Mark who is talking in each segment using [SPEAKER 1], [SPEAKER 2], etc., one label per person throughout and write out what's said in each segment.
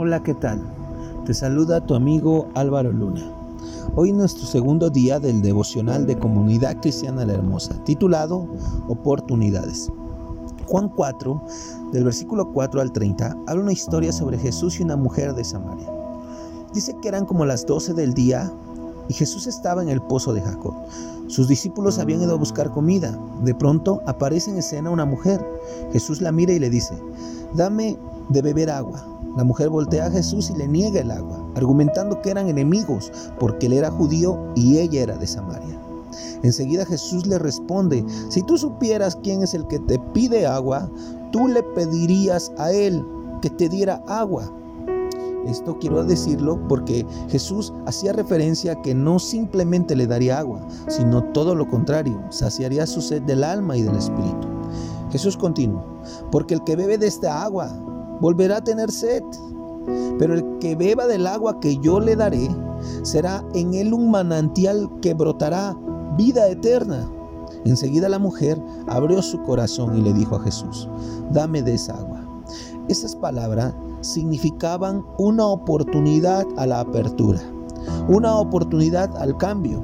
[SPEAKER 1] Hola, ¿qué tal? Te saluda tu amigo Álvaro Luna. Hoy nuestro segundo día del devocional de Comunidad Cristiana La Hermosa, titulado Oportunidades. Juan 4, del versículo 4 al 30, habla una historia sobre Jesús y una mujer de Samaria. Dice que eran como las 12 del día y Jesús estaba en el pozo de Jacob. Sus discípulos habían ido a buscar comida. De pronto aparece en escena una mujer. Jesús la mira y le dice, dame de beber agua. La mujer voltea a Jesús y le niega el agua, argumentando que eran enemigos porque él era judío y ella era de Samaria. Enseguida Jesús le responde, si tú supieras quién es el que te pide agua, tú le pedirías a él que te diera agua. Esto quiero decirlo porque Jesús hacía referencia a que no simplemente le daría agua, sino todo lo contrario, saciaría su sed del alma y del espíritu. Jesús continuó, porque el que bebe de esta agua volverá a tener sed, pero el que beba del agua que yo le daré, será en él un manantial que brotará vida eterna. Enseguida la mujer abrió su corazón y le dijo a Jesús, dame de esa agua. Esas palabras significaban una oportunidad a la apertura, una oportunidad al cambio,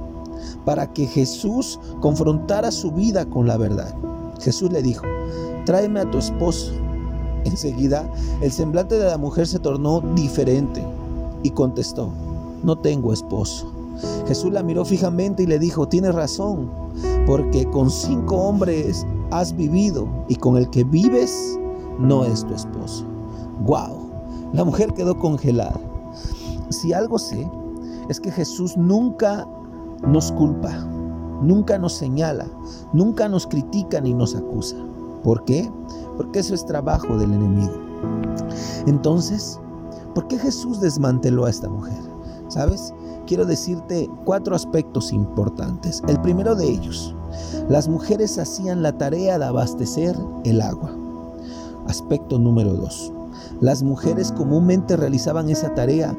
[SPEAKER 1] para que Jesús confrontara su vida con la verdad. Jesús le dijo, tráeme a tu esposo. Enseguida, el semblante de la mujer se tornó diferente y contestó, no tengo esposo. Jesús la miró fijamente y le dijo, tienes razón, porque con cinco hombres has vivido y con el que vives no es tu esposo. ¡Wow! La mujer quedó congelada. Si algo sé, es que Jesús nunca nos culpa, nunca nos señala, nunca nos critica ni nos acusa. ¿Por qué? Porque eso es trabajo del enemigo. Entonces, ¿por qué Jesús desmanteló a esta mujer? ¿Sabes? Quiero decirte cuatro aspectos importantes. El primero de ellos, las mujeres hacían la tarea de abastecer el agua. Aspecto número dos, las mujeres comúnmente realizaban esa tarea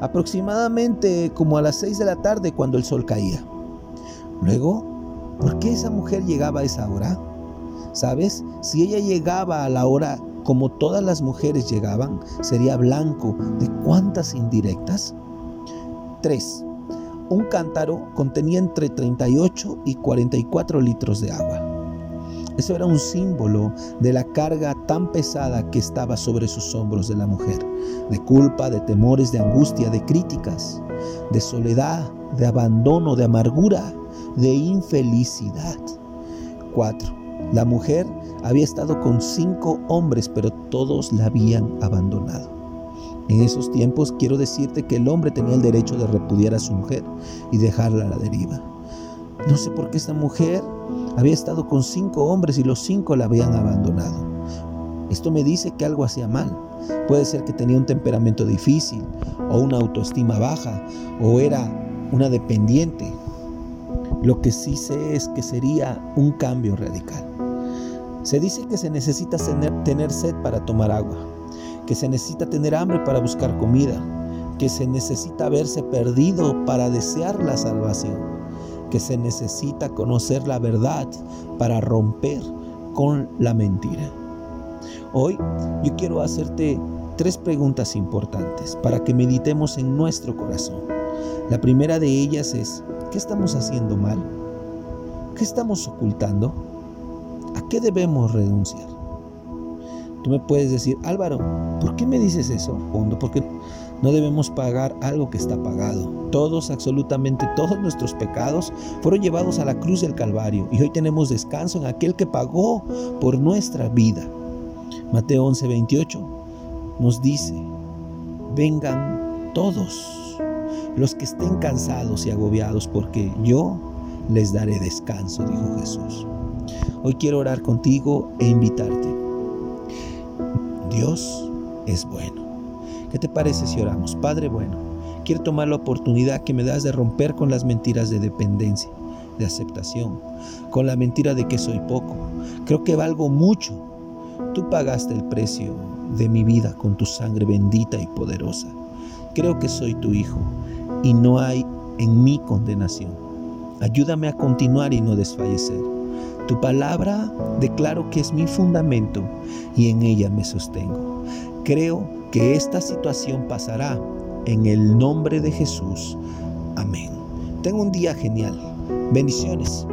[SPEAKER 1] aproximadamente como a las seis de la tarde cuando el sol caía. Luego, ¿por qué esa mujer llegaba a esa hora? ¿Sabes? Si ella llegaba a la hora como todas las mujeres llegaban, sería blanco de cuántas indirectas. 3. Un cántaro contenía entre 38 y 44 litros de agua. Eso era un símbolo de la carga tan pesada que estaba sobre sus hombros de la mujer, de culpa, de temores, de angustia, de críticas, de soledad, de abandono, de amargura, de infelicidad. 4. La mujer había estado con cinco hombres, pero todos la habían abandonado. En esos tiempos quiero decirte que el hombre tenía el derecho de repudiar a su mujer y dejarla a la deriva. No sé por qué esta mujer había estado con cinco hombres y los cinco la habían abandonado. Esto me dice que algo hacía mal. Puede ser que tenía un temperamento difícil o una autoestima baja o era una dependiente. Lo que sí sé es que sería un cambio radical. Se dice que se necesita tener, sed para tomar agua, que se necesita tener hambre para buscar comida, que se necesita verse perdido para desear la salvación, que se necesita conocer la verdad para romper con la mentira. Hoy yo quiero hacerte tres preguntas importantes para que meditemos en nuestro corazón. La primera de ellas es, ¿qué estamos haciendo mal? ¿Qué estamos ocultando? ¿A qué debemos renunciar? Tú me puedes decir, Álvaro, ¿por qué me dices eso? Hondo, porque no debemos pagar algo que está pagado. Todos, absolutamente todos nuestros pecados fueron llevados a la cruz del Calvario y hoy tenemos descanso en aquel que pagó por nuestra vida. Mateo 11, 28 nos dice, vengan todos los que estén cansados y agobiados porque yo les daré descanso, dijo Jesús. Hoy quiero orar contigo e invitarte. Dios es bueno. ¿Qué te parece si oramos? Padre bueno, quiero tomar la oportunidad que me das de romper con las mentiras de dependencia, de aceptación, con la mentira de que soy poco. Creo que valgo mucho. Tú pagaste el precio de mi vida con tu sangre bendita y poderosa. Creo que soy tu hijo y no hay en mí condenación. Ayúdame a continuar y no desfallecer. Tu palabra declaro que es mi fundamento y en ella me sostengo. Creo que esta situación pasará en el nombre de Jesús. Amén. Tengo un día genial. Bendiciones.